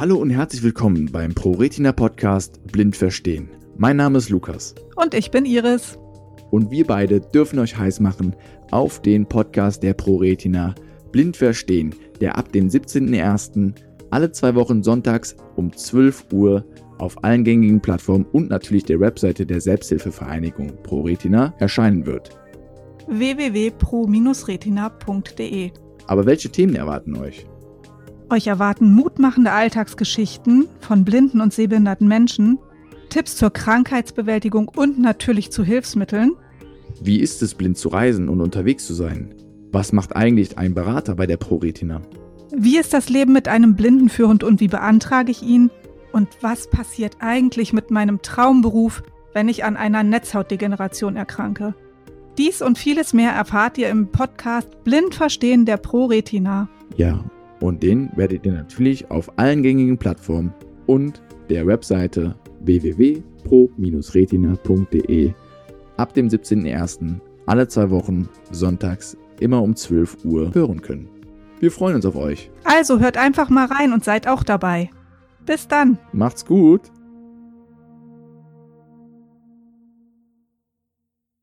Hallo und herzlich willkommen beim ProRetina Podcast Blind Verstehen. Mein Name ist Lukas. Und ich bin Iris. Und wir beide dürfen euch heiß machen auf den Podcast der ProRetina Blind Verstehen, der ab dem 17.01. alle zwei Wochen sonntags um 12 Uhr auf allen gängigen Plattformen und natürlich der Webseite der Selbsthilfevereinigung ProRetina erscheinen wird. www.pro-retina.de Aber welche Themen erwarten euch? Euch erwarten mutmachende Alltagsgeschichten von blinden und sehbehinderten Menschen, Tipps zur Krankheitsbewältigung und natürlich zu Hilfsmitteln. Wie ist es, blind zu reisen und unterwegs zu sein? Was macht eigentlich ein Berater bei der ProRetina? Wie ist das Leben mit einem Blindenführhund und wie beantrage ich ihn? Und was passiert eigentlich mit meinem Traumberuf, wenn ich an einer Netzhautdegeneration erkranke? Dies und vieles mehr erfahrt ihr im Podcast Blind Verstehen der ProRetina. Ja, und den werdet ihr natürlich auf allen gängigen Plattformen und der Webseite www.pro-retina.de ab dem 17.01. alle zwei Wochen sonntags immer um 12 Uhr hören können. Wir freuen uns auf euch. Also hört einfach mal rein und seid auch dabei. Bis dann. Macht's gut.